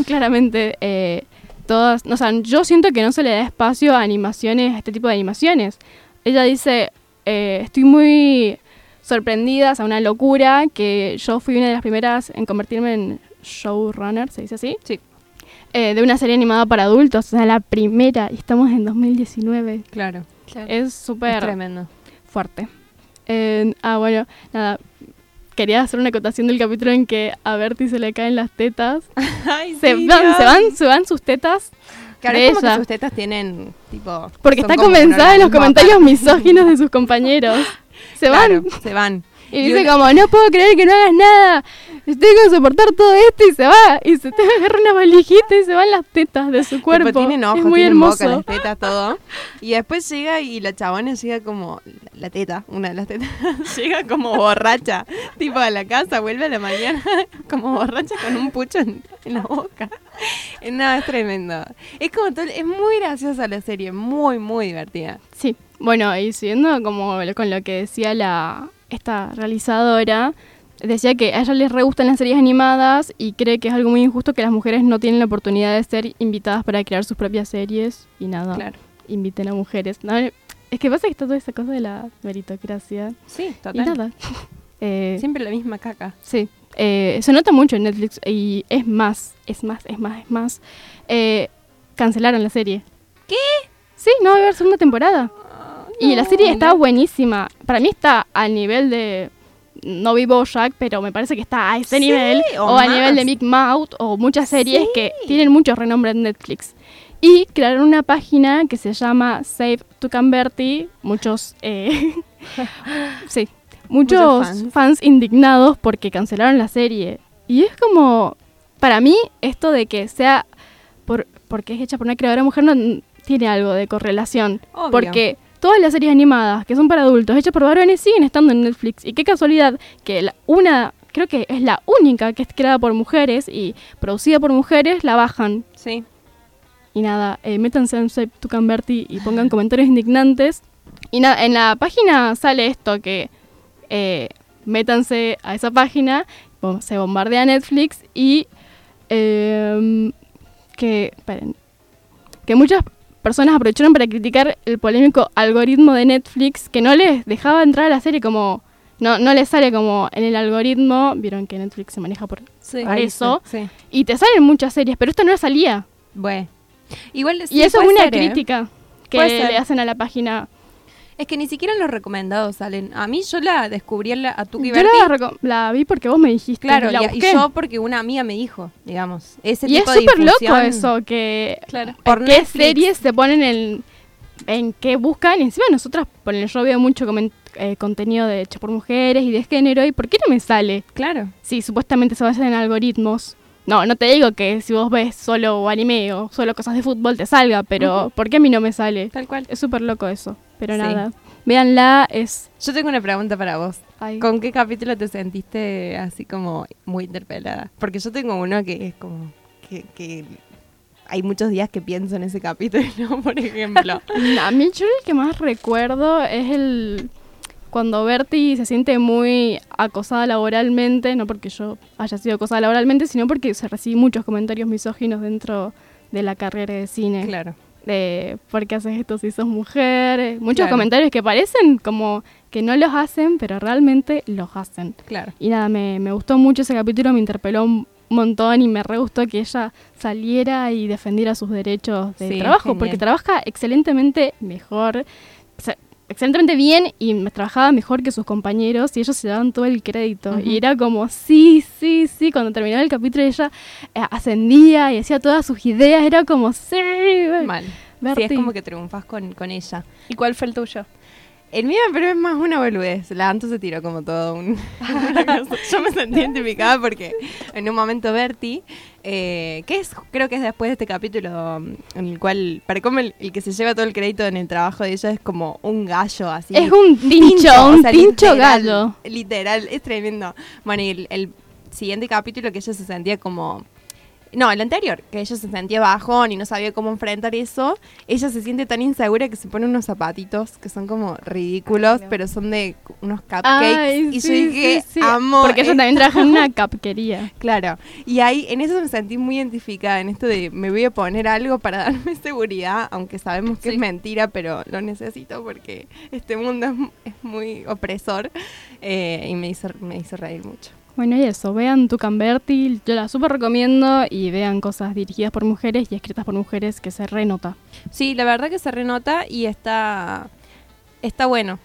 claramente eh, todas, o sea, yo siento que no se le da espacio a animaciones, a este tipo de animaciones. Ella dice, eh, estoy muy sorprendida, o sea, una locura, que yo fui una de las primeras en convertirme en showrunner, ¿se dice así? Sí. Eh, de una serie animada para adultos, o sea, la primera, y estamos en 2019. Claro. Es Es súper tremendo. fuerte. Eh, ah, bueno, nada. Quería hacer una acotación del capítulo en que a Bertie se le caen las tetas. Ay, se, sí, van, se, van, se van sus tetas. Claro, es como que sus tetas tienen, tipo... Porque está comenzada en los comentarios misóginos de sus compañeros. Se Claro, van. se van. Y Y dice una- como, no puedo creer que no hagas nada. Estoy con soportar todo esto y se va. Y se te agarra una valijita y se van las tetas de su cuerpo. Tipo, tienen ojos, es muy tienen hermoso. boca, las tetas, todo. Y después llega y la chabona llega como... La teta, una de las tetas, llega como borracha. tipo a la casa, vuelve a la mañana como borracha con un pucho en, en la boca. No, es tremendo. Es como todo, es muy graciosa la serie, muy, muy divertida. Sí, bueno, y siguiendo como con lo que decía la esta realizadora, decía que a ella les re gustan las series animadas y cree que es algo muy injusto que las mujeres no tienen la oportunidad de ser invitadas para crear sus propias series y nada, Claro. inviten a mujeres. No, es que pasa que está toda esa cosa de la meritocracia Sí, y total. nada. Eh, Siempre la misma caca. Sí, eh, se nota mucho en Netflix y es más, es más, es más, es más. Eh, cancelaron la serie. ¿Qué? Sí, no va a haber segunda temporada. Y la serie está buenísima. Para mí está al nivel de... No vi Bojack, pero me parece que está a ese Sí, nivel. o O, a nivel de. Big Mouth o muchas series Sí. que tienen mucho renombre en Netflix. Y crearon una página que se llama Save to Converty. Muchos... eh, sí. Muchos, Muchos fans. fans. indignados porque cancelaron la serie. Y es como... Para mí, esto de que sea... Por, porque es hecha por una creadora mujer no tiene algo de correlación. Obvio. Porque todas las series animadas que son para adultos, hechas por varones, siguen estando en Netflix. Y qué casualidad que la- una, creo que es la única que es creada por mujeres y producida por mujeres, la bajan. Sí. Y nada, eh, métanse en Save to Converty y pongan comentarios indignantes. Y nada, en la página sale esto, que eh, métanse a esa página, se bombardea Netflix y em, que, esperen, que muchas personas aprovecharon para criticar el polémico algoritmo de Netflix que no les dejaba entrar a la serie como... No, no les sale como en el algoritmo, vieron que Netflix se maneja por, Sí. eso, sí. y te salen muchas series, pero esta no salía. Bueno. Igual y eso es una ser, ¿eh? crítica que Puede ser. le hacen a la página. Es que ni siquiera los recomendados salen. A mí yo la descubrí en la, a Tuki Yo la, la vi porque vos me dijiste. Claro, la y, yo porque una amiga me dijo, digamos. Ese y es tipo súper loco eso, que Claro. Por qué series se ponen en, en qué buscan. Y encima nosotras, ponen, yo veo mucho eh, contenido de hecho por mujeres y de género. ¿Y por qué no me sale? Claro. Sí, supuestamente se basan en algoritmos. No, no te digo que si vos ves solo anime o solo cosas de fútbol te salga, pero ¿por qué a mí no me sale? Tal cual. Es súper loco eso. Pero Sí. nada. Véanla, es... Yo tengo una pregunta para vos. ay, ¿Con qué capítulo te sentiste así como muy interpelada? Porque yo tengo uno que es como que, que hay muchos días que pienso en ese capítulo, ¿no? Por ejemplo. A mí yo el que más recuerdo es el cuando Bertie se siente muy acosada laboralmente, no porque yo haya sido acosada laboralmente, sino porque se reciben muchos comentarios misóginos dentro de la carrera de cine. claro. De por qué haces esto si sos mujer. eh, Muchos Claro. comentarios que parecen como que no los hacen, pero realmente los hacen. Claro. Y nada, me, me gustó mucho ese capítulo, me interpeló un montón y me re gustó que ella saliera y defendiera sus derechos de Sí, trabajo, porque trabaja excelentemente mejor, o sea, excelentemente bien y me trabajaba mejor que sus compañeros y ellos se daban todo el crédito. Y era como, sí, sí, sí, cuando terminaba el capítulo ella eh, ascendía y hacía todas sus ideas, era como, sí, Mal. Sí, Bertie. es como que triunfas con, con ella. ¿Y cuál fue el tuyo? El mío, pero es más una boludez. La Anto se tiró como todo un... Yo me sentí identificada porque en un momento Bertie, eh, que es, creo que es después de este capítulo mm, en el cual, para como el, el que se lleva todo el crédito en el trabajo de ella es como un gallo así. Es un tincho, un literal, gallo. Literal, es tremendo. Bueno, y el, el- siguiente capítulo que ella se sentía como no, el anterior, que ella se sentía bajón y no sabía cómo enfrentar eso. Ella se siente tan insegura que se pone unos zapatitos que son como ridículos, pero son de unos cupcakes. Ay, y sí, yo dije, sí, sí. amo. Porque ella también esto". trabaja en una capquería. Claro. Y ahí, en eso me sentí muy identificada, en esto de me voy a poner algo para darme seguridad, aunque sabemos que es mentira, pero lo necesito porque este mundo es, es muy opresor. eh, y me hizo, me hizo reír mucho. Bueno, y eso, vean Tu Convertil, yo la súper recomiendo y vean cosas dirigidas por mujeres y escritas por mujeres que se renota. Sí, la verdad que se renota y está está bueno.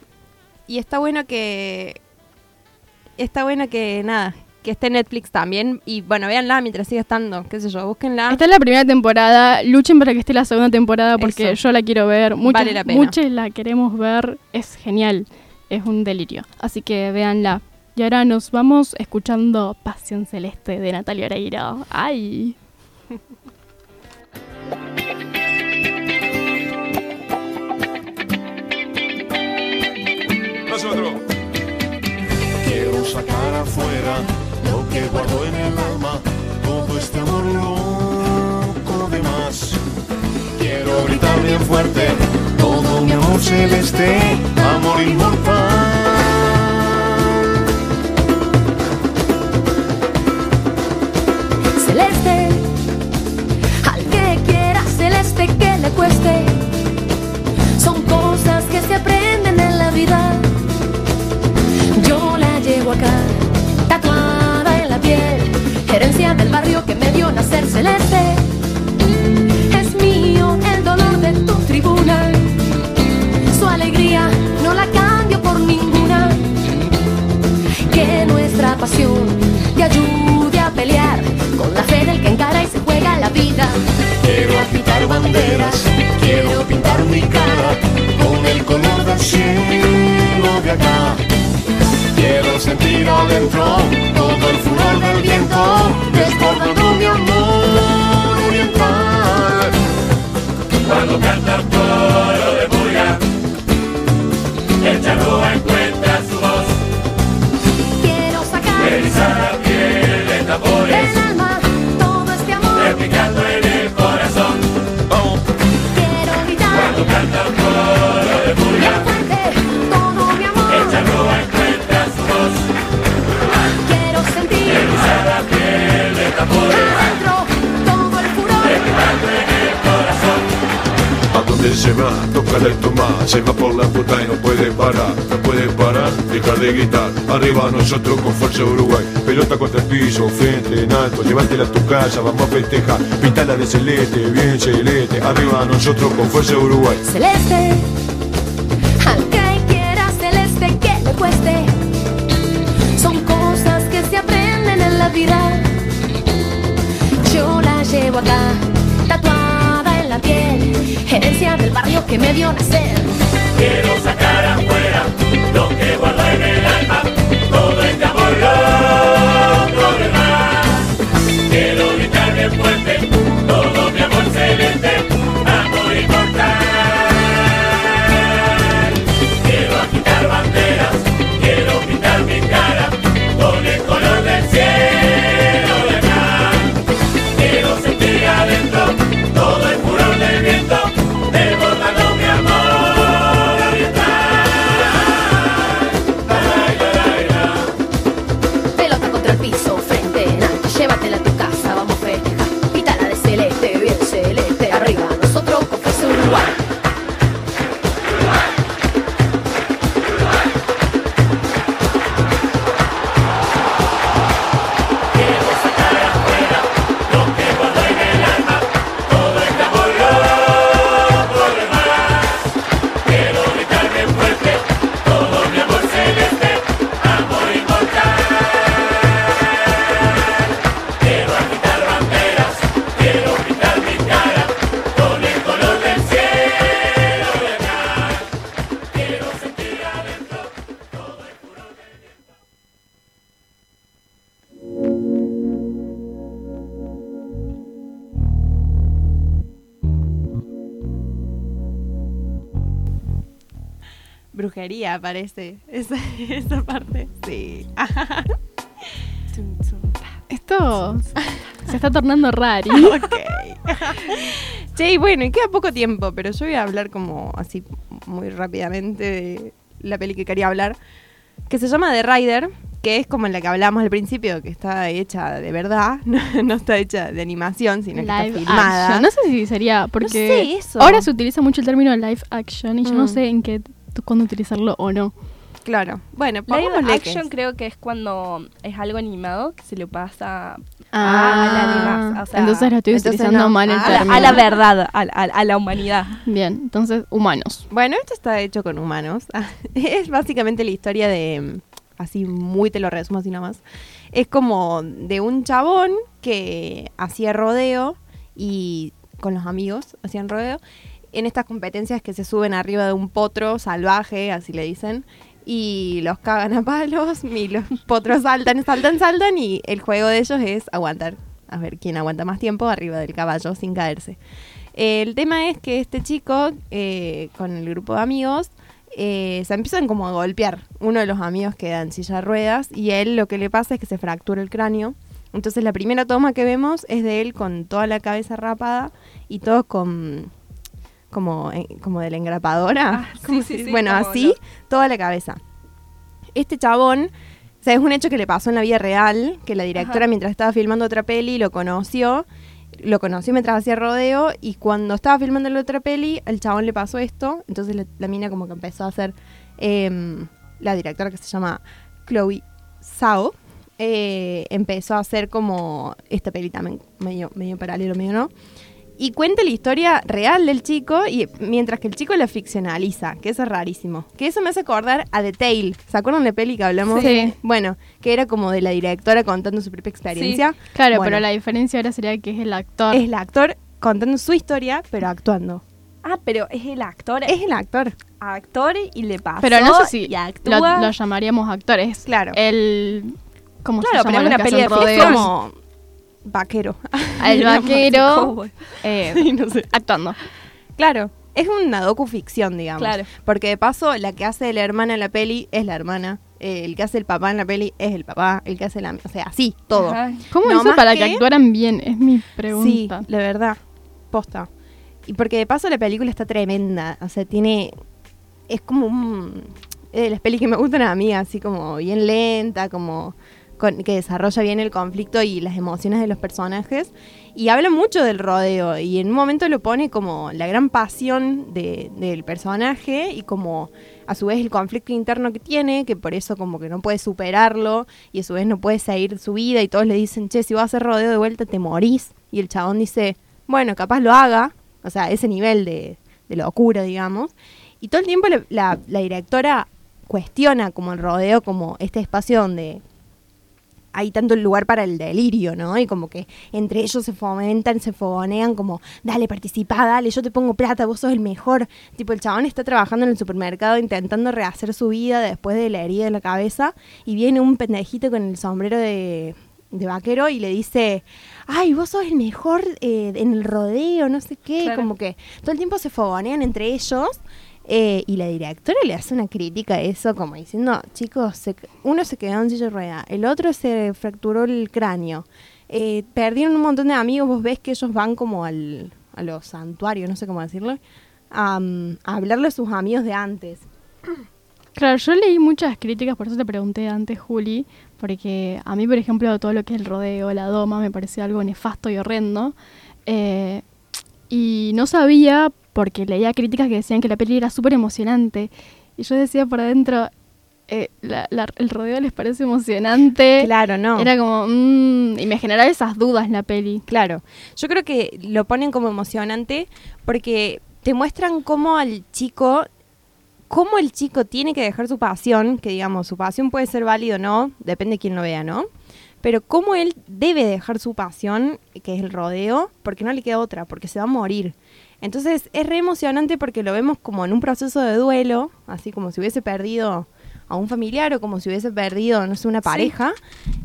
Y está bueno que está bueno que nada, que esté en Netflix también y bueno, véanla mientras siga estando, qué sé yo, búsquenla. Esta es la primera temporada, luchen para que esté la segunda temporada porque Eso. yo la quiero ver, muchas, Vale la pena. muchas la queremos ver, es genial, es un delirio. Así que véanla. Y ahora nos vamos escuchando Pasión Celeste de Natalia Oreiro. ¡Ay! Nosotros. Quiero sacar afuera lo que guardo en el alma, todo este amor loco de más. Quiero gritar bien fuerte todo mi amor celeste, amor inmortal. Celeste, al que quiera celeste que le cueste, son cosas que se aprenden en la vida. Yo la llevo acá, tatuada en la piel, herencia del barrio que me dio nacer celeste. Es mío el dolor de tu tribuna, su alegría no la cambio por ninguna. Que nuestra pasión te ayude Quiero agitar banderas, quiero pintar mi cara con el color del cielo de acá. Quiero sentir adentro todo el furor del viento, se va por la puta y no puede parar, no puede parar, dejar de gritar. Arriba nosotros con fuerza Uruguay, pelota contra el piso, frente en alto, llévatela a tu casa, vamos a festejar, pintala de celeste, bien celeste. Arriba nosotros con fuerza Uruguay. Celeste, que me vio nacer. Quiero sacar Parece esa, esa parte. Sí. Esto se está tornando raro. Che, y bueno, y queda poco tiempo, pero yo voy a hablar como así muy rápidamente de la peli que quería hablar, que se llama The Rider, que es como la que hablamos al principio, que está hecha de verdad, no, no está hecha de animación, sino que está Live filmada. action. No sé si sería, porque sé eso. ahora se utiliza mucho el término live action y yo no Mm. sé en qué cuándo utilizarlo o no. Claro. Bueno, Live que action creo que es cuando es algo animado que se le pasa Ah, a la anima- o sea, entonces lo estoy entonces utilizando no. mal el Ah, a, la, a la verdad, a, a- a la humanidad. Bien, entonces humanos. Bueno, esto está hecho con humanos. es básicamente la historia de, así muy te lo resumo así nomás. Es como de un chabón que hacía rodeo y con los amigos hacían rodeo en estas competencias que se suben arriba de un potro salvaje, así le dicen, y los cagan a palos y los potros saltan, saltan, saltan y el juego de ellos es aguantar, a ver quién aguanta más tiempo arriba del caballo sin caerse. El tema es que este chico, eh, con el grupo de amigos, eh, se empiezan como a golpear. Uno de los amigos queda en silla de ruedas y él lo que le pasa es que se fractura el cráneo. Entonces la primera toma que vemos es de él con toda la cabeza rapada y todo con como, eh, como de la engrapadora. Ah, sí, ¿Cómo sí, bueno, así, toda la cabeza. Este chabón, o sea, es un hecho que le pasó en la vida real, que la directora Ajá. mientras estaba filmando otra peli lo conoció, lo conoció mientras hacía rodeo y cuando estaba filmando la otra peli, el chabón le pasó esto, entonces la, la mina como que empezó a hacer, em, la directora que se llama Chloe Zhao, eh, empezó a hacer como esta peli también, medio, medio paralelo, medio no. Y cuenta la historia real del chico, y mientras que el chico la ficcionaliza, que eso es rarísimo. Que eso me hace acordar a The Tale. ¿Se acuerdan de la peli que hablamos? Sí. Bueno, que era como de la directora contando su propia experiencia. Claro, Bueno, pero la diferencia ahora sería que es el actor. Es el actor contando su historia, pero actuando. Ah, pero es el actor. Es el actor. actor y le pasó pero no sé si y lo, actúa. lo llamaríamos actores. Claro. El ¿cómo Claro, se pero llama es los una peli de rodeos? Ficción. Como vaquero. El Digamos, vaquero cowboy. eh, actuando. Claro, es una docuficción, digamos. Claro. Porque de paso, la que hace la hermana en la peli es la hermana. eh, el que hace el papá en la peli es el papá. El que hace la... O sea, así, todo. Ajá. ¿Cómo No hizo para que que- actuaran bien? Es mi Sí, pregunta. la verdad. Posta. Y porque de paso la película está tremenda. O sea, tiene... Es como un... Es de las pelis que me gustan a mí, así como bien lenta, como... que desarrolla bien el conflicto y las emociones de los personajes. Y habla mucho del rodeo. Y en un momento lo pone como la gran pasión de- del personaje y como a su vez el conflicto interno que tiene, que por eso como que no puede superarlo y a su vez no puede seguir su vida y todos le dicen, che, si vas a hacer rodeo de vuelta te morís. Y el chabón dice, bueno, capaz lo haga, o sea, ese nivel de, locura, digamos. Y todo el tiempo la, la- la directora cuestiona como el rodeo, como este espacio donde hay tanto lugar para el delirio, ¿no? Y como que entre ellos se fomentan, se fogonean como, dale, participa, dale, yo te pongo plata, vos sos el mejor. Tipo, el chabón está trabajando en el supermercado intentando rehacer su vida después de la herida en la cabeza y viene un pendejito con el sombrero de, de vaquero y le dice, ay, vos sos el mejor eh, en el rodeo, no sé qué. Claro. Como que todo el tiempo se fogonean entre ellos. Eh, y la directora le hace una crítica a eso, como diciendo, chicos, uno se quedó en silla de rueda, el otro se fracturó el cráneo, eh, perdieron un montón de amigos, vos ves que ellos van como al, a los santuarios, no sé cómo decirlo, a hablarle a sus amigos de antes. Claro, yo leí muchas críticas, por eso te pregunté antes, Juli, porque a mí, por ejemplo, todo lo que es el rodeo, la doma, me parecía algo nefasto y horrendo. Eh, y no sabía, porque leía críticas que decían que la peli era súper emocionante. Y yo decía por adentro, eh, la- la- el rodeo les parece emocionante. Claro, no. Era como, mm, y me generaba esas dudas la peli. Claro, yo creo que lo ponen como emocionante porque te muestran cómo al chico, cómo el chico tiene que dejar su pasión, que digamos, su pasión puede ser válido o no, depende de quién lo vea, ¿no? Pero cómo él debe dejar su pasión, que es el rodeo, porque no le queda otra, porque se va a morir. Entonces es re emocionante porque lo vemos como en un proceso de duelo, así como si hubiese perdido a un familiar o como si hubiese perdido, no sé, una pareja.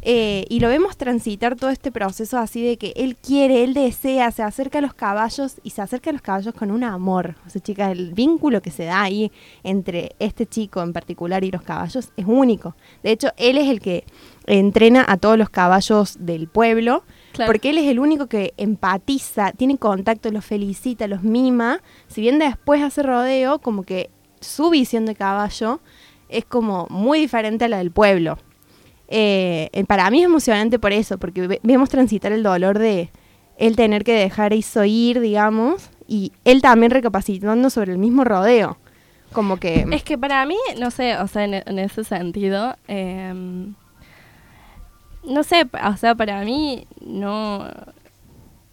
Eh, y lo vemos transitar todo este proceso así de que él quiere, él desea, se acerca a los caballos y se acerca a los caballos con un amor. O sea, chicas, el vínculo que se da ahí entre este chico en particular y los caballos es único. De hecho, él es el que entrena a todos los caballos del pueblo. Porque él es el único que empatiza, tiene contacto, los felicita, los mima. Si bien después hace rodeo, como que su visión de caballo es como muy diferente a la del pueblo. Eh, para mí es emocionante por eso, porque vemos transitar el dolor de él tener que dejar eso ir, digamos, y él también recapacitando sobre el mismo rodeo. Como que... Es que para mí, no sé, o sea, en, ese sentido, em, no sé, o sea, para mí no,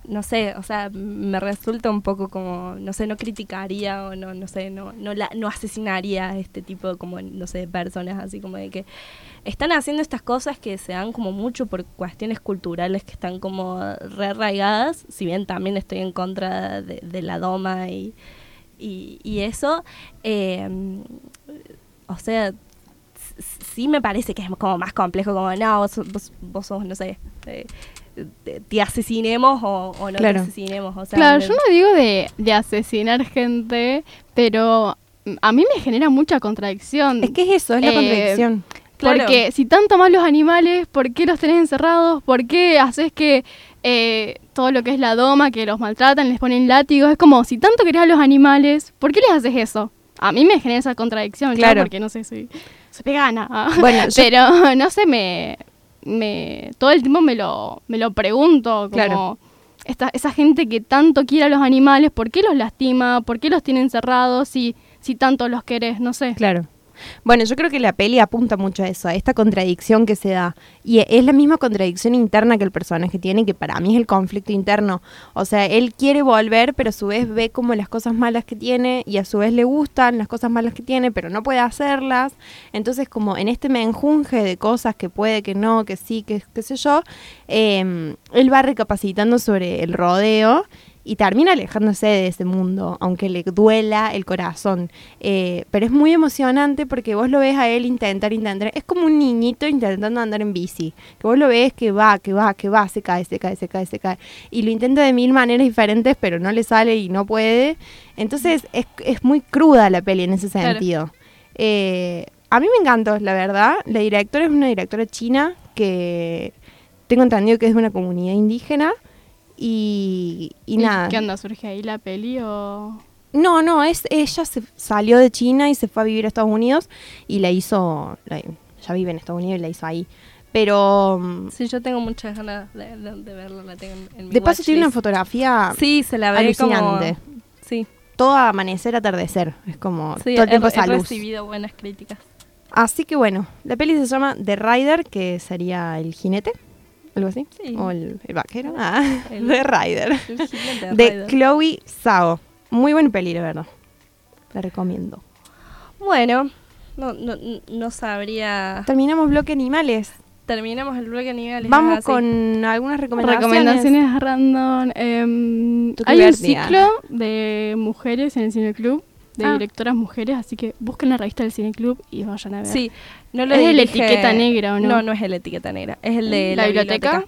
no sé, o sea, me resulta un poco como, no sé, no criticaría o no, no sé, no, no, la, no asesinaría a este tipo como, no sé, personas así como de que están haciendo estas cosas que se dan como mucho por cuestiones culturales que están como re arraigadas, si bien también estoy en contra de, la doma y, y, eso, eh, o sea, sí me parece que es como más complejo, como, no, vos, vos, sos, no sé, eh, te, asesinemos o, no te asesinemos. O sea, claro, yo no digo de, de asesinar gente, pero a mí me genera mucha contradicción. Es que es eso, es la eh, contradicción. Porque si tanto más los animales, ¿por qué los tenés encerrados? ¿Por qué haces que eh, todo lo que es la doma, que los maltratan, les ponen látigos? Es como, si tanto querés a los animales, ¿por qué les haces eso? A mí me genera esa contradicción, claro, porque no sé, soy, soy vegana. Bueno, pero no sé, me, me todo el tiempo me lo, me lo pregunto, como esta, esa gente que tanto quiere a los animales, ¿por qué los lastima? ¿Por qué los tiene encerrados si, si tanto los querés? No sé. Claro. Bueno, yo creo que la peli apunta mucho a eso, a esta contradicción que se da. Y es la misma contradicción interna que el personaje tiene, que para mí es el conflicto interno. O sea, él quiere volver, pero a su vez ve como las cosas malas que tiene y a su vez le gustan las cosas malas que tiene, pero no puede hacerlas. Entonces, como en este menjunje de cosas que puede, que no, que sí, que qué sé yo, eh, él va recapacitando sobre el rodeo y termina alejándose de ese mundo, aunque le duela el corazón. Eh, pero es muy emocionante porque vos lo ves a él intentar, intentar. Es como un niñito intentando andar en bici. Que vos lo ves que va, que va, que va, se cae, se cae, se cae, se cae. Y lo intenta de mil maneras diferentes, pero no le sale y no puede. Entonces es, es muy cruda la peli en ese sentido. Eh, a mí me encantó, la verdad. La directora es una directora china que tengo entendido que es de una comunidad indígena y, nada. ¿Qué onda? ¿Surge ahí la peli o...? No, no, es ella se salió de China y se fue a vivir a Estados Unidos y la hizo, ya vive en Estados Unidos y la hizo ahí. Pero... Mm, sí, yo tengo muchas ganas de, verla, la tengo en, De paso tiene una fotografía sí, se la ve alucinante. sí. Todo amanecer, atardecer, es como todo el tiempo esa luz. recibido buenas críticas. Así que bueno, la peli se llama The Rider, que sería el jinete algo así. O el, vaquero. Ah, el, de Rider. de, Chloe Zhao. Muy buen peli, la verdad. La recomiendo. Bueno, no, no, no sabría. Terminamos bloque animales. Terminamos el bloque animales. Vamos con algunas recomendaciones. Recomendaciones random. Eh, hay un ciclo de mujeres en el Cine Club de ah. directoras mujeres, así que busquen la revista del Cine Club y vayan a ver. Sí, no lo ¿Es el etiqueta negra o no? No, no es el etiqueta negra, es el de la, biblioteca.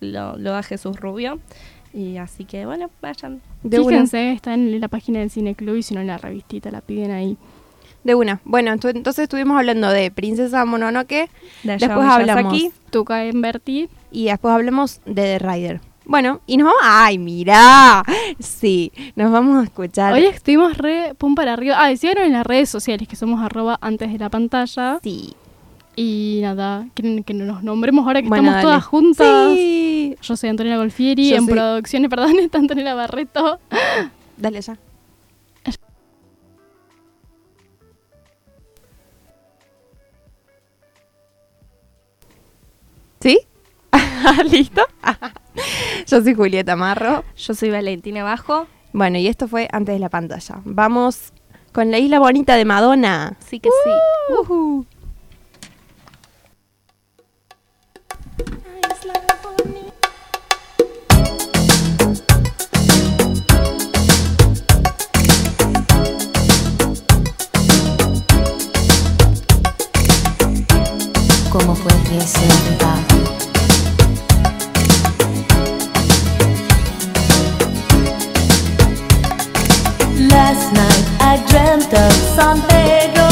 Lo, lo, da Jesús Rubio. Y así que bueno, vayan. De Fíjense, está en la página del Cine Club y si no en la revistita la piden ahí. De una. Bueno, entonces estuvimos hablando de Princesa Mononoke. después hablamos aquí Tuca en Berti. Y después hablamos de The Rider. Bueno, y nos vamos. ¡Ay, mirá! Sí, nos vamos a escuchar. Hoy estuvimos re pum para arriba. Ah, decían en las redes sociales que somos arroba antes de la pantalla. Sí. Y nada, quieren que nos nombremos ahora que estamos todas juntas. Sí. Yo soy Antonella Golfieri, en producciones, perdón, está Antonella Barreto. Dale ya. ¿Sí? ¿Listo? Yo soy Julieta Marro. Yo soy Valentina Bajo. Bueno, y esto fue antes de la pantalla. Vamos con la isla bonita de Madonna. Sí que sí. reserva. Last night I dreamt of San Pedro.